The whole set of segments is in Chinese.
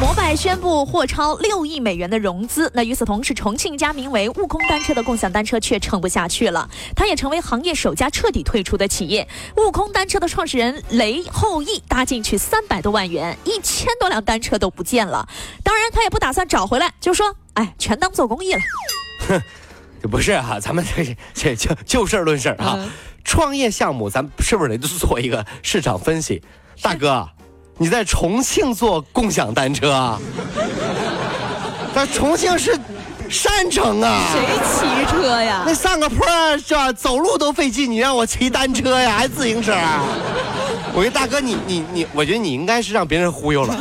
摩拜宣布获超六亿美元的融资。那与此同时，重庆一家名为“悟空单车”的共享单车却撑不下去了，它也成为行业首家彻底退出的企业。悟空单车的创始人雷后羿搭进去三百多万元，一千多辆单车都不见了。当然，他也不打算找回来，就说：“哎，全当做公益了。”哼，这不是啊，咱们这这就就事论事啊。创业项目，咱是不是得做一个市场分析？大哥。你在重庆坐共享单车啊？在重庆是山城啊！谁骑车呀？那上个坡是吧？走路都费劲，你让我骑单车呀，还自行车？我说大哥，你你你，我觉得你应该是让别人忽悠了。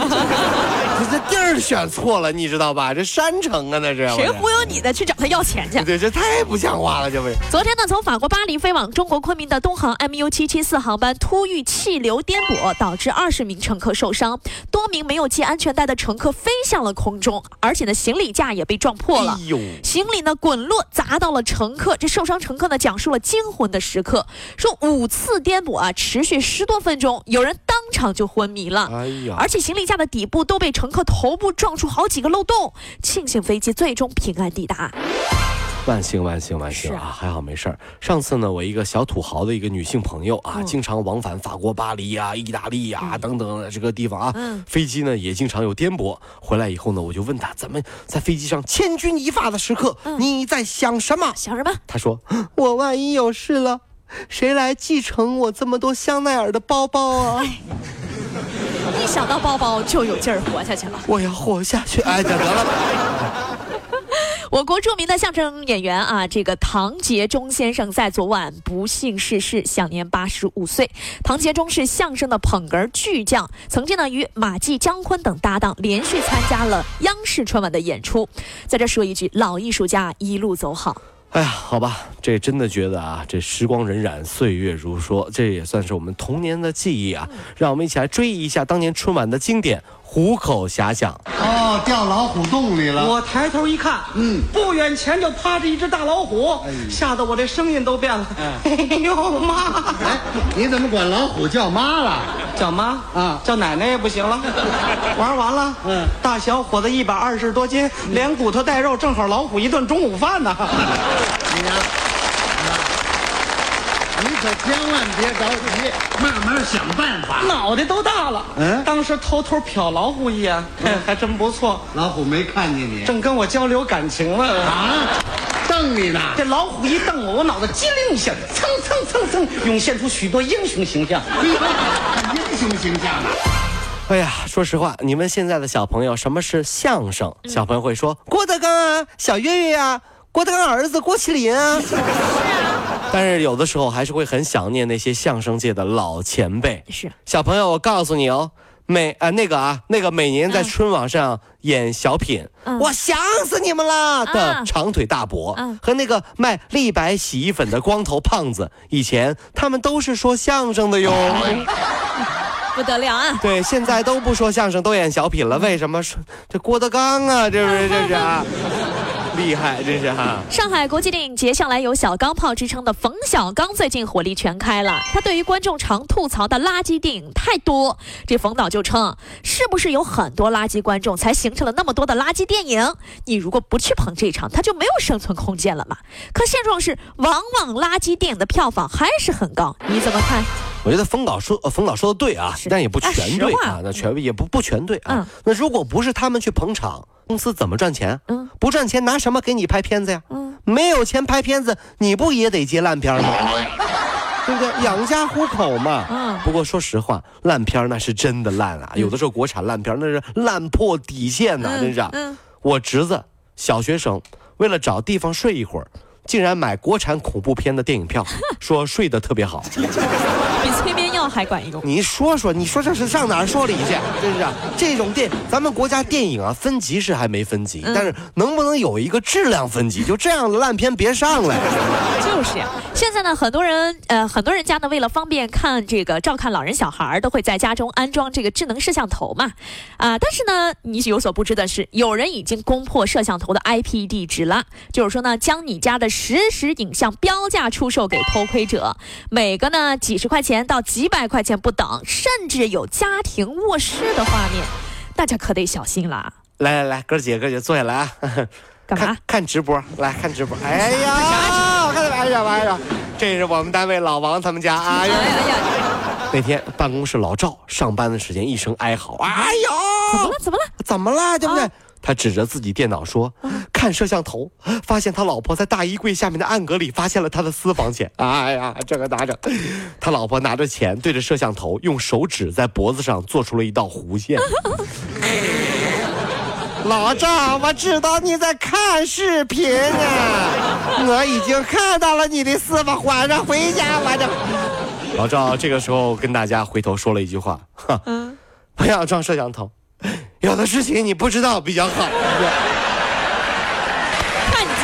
你这地儿选错了，你知道吧？这山城啊，那是谁忽悠你的？去找他要钱去？对，这太不像话了，这不是？昨天呢，从法国巴黎飞往中国昆明的东航 MU 七七四航班突遇气流颠簸，导致二十名乘客受伤，多名没有系安全带的乘客飞向了空中，而且呢，行李架也被撞破了。哎呦！行李呢滚落砸到了乘客，这受伤乘客呢讲述了惊魂的时刻，说五次颠簸啊，持续十多分钟，有人当场就昏迷了。哎呀！而且行李架的底部都被乘客头部撞出好几个漏洞，庆幸飞机最终平安抵达。万幸万幸万幸啊！还好没事儿。上次呢，我一个小土豪的一个女性朋友啊，经常往返法国巴黎呀、意大利呀等等这个地方啊，飞机呢也经常有颠簸。回来以后呢，我就问她，怎么在飞机上千钧一发的时刻，你在想什么？想什么？她说：“ 我万一有事了，谁来继承我这么多香奈儿的包包啊？”一想到包包就有劲儿活下去了。我要活下去，哎，得了吧。我国著名的相声演员啊，这个唐杰忠先生在昨晚不幸逝世，享年八十五岁。唐杰忠是相声的捧哏巨匠，曾经呢与马季、姜昆等搭档，连续参加了央视春晚的演出。在这说一句，老艺术家一路走好。哎呀，好吧，这真的觉得啊，这时光荏苒，岁月如梭，这也算是我们童年的记忆啊。让我们一起来追忆一下当年春晚的经典。虎口遐想哦，掉老虎洞里了。我抬头一看，嗯，不远前就趴着一只大老虎，吓得我这声音都变了。哎呦妈！哎，你怎么管老虎叫妈了？叫妈啊？叫奶奶也不行了。玩完了，嗯，大小伙子一百二十多斤，连骨头带肉，正好老虎一顿中午饭呢。你 呀。你可千万别着急，慢慢想办法。脑袋都大了，嗯，当时偷偷瞟老虎一眼，还真不错。老虎没看见你，正跟我交流感情呢。啊，瞪你呢。这老虎一瞪我，我脑子机灵一下，蹭蹭蹭蹭，涌现出许多英雄形象。英雄形象啊！哎呀，说实话，你们现在的小朋友什么是相声？小朋友会说郭德纲啊，小岳岳啊，郭德纲儿子郭麒麟 啊。但是有的时候还是会很想念那些相声界的老前辈。是小朋友，我告诉你哦，每呃那个啊那个每年在春晚上演小品，我想死你们了的长腿大伯和那个卖立白洗衣粉的光头胖子，以前他们都是说相声的哟。不得了啊！对，现在都不说相声，都演小品了。为什么说这郭德纲啊？这不是这是。厉害，真是哈！上海国际电影节向来有“小钢炮”之称的冯小刚最近火力全开了。他对于观众常吐槽的垃圾电影太多，这冯导就称：“是不是有很多垃圾观众才形成了那么多的垃圾电影？你如果不去捧这场，他就没有生存空间了嘛？”可现状是，往往垃圾电影的票房还是很高。你怎么看？我觉得冯导说，冯导说的对啊，但也不全对啊，那全也不不全对啊。那如果不是他们去捧场。公司怎么赚钱？嗯，不赚钱拿什么给你拍片子呀？嗯，没有钱拍片子，你不也得接烂片吗？对不对？养家糊口嘛。嗯。不过说实话，烂片那是真的烂啊！有的时候国产烂片那是烂破底线呐，真是。嗯。我侄子小学生，为了找地方睡一会儿，竟然买国产恐怖片的电影票，说睡得特别好。比催眠药。还管用。你说说，你说这是上哪儿说理去？真是这种电，咱们国家电影啊，分级是还没分级，但是能不能有一个质量分级？就这样的烂片别上来。就是呀，现在呢，很多人呃，很多人家呢，为了方便看这个照看老人小孩，都会在家中安装这个智能摄像头嘛。啊，但是呢，你有所不知的是，有人已经攻破摄像头的 IP 地址了，就是说呢，将你家的实时影像标价出售给偷窥者，每个呢几十块钱到几百块钱不等，甚至有家庭卧室的画面，大家可得小心了。来来来，哥姐哥姐坐下来啊，干嘛？看直播，来看直播。哎呀，看哎呀哎呀，这是我们单位老王他们家。哎呀哎呀，那天办公室老赵上班的时间一声哀嚎，哎呦，怎么了？怎么了？怎么了？对不对？他指着自己电脑说：“看摄像头，发现他老婆在大衣柜下面的暗格里发现了他的私房钱。哎呀，这个拿着，他老婆拿着钱对着摄像头，用手指在脖子上做出了一道弧线。老赵，我知道你在看视频啊，我已经看到了你的私房，晚上回家我就。老赵这个时候跟大家回头说了一句话：，不要装摄像头。”有的事情你不知道比较好。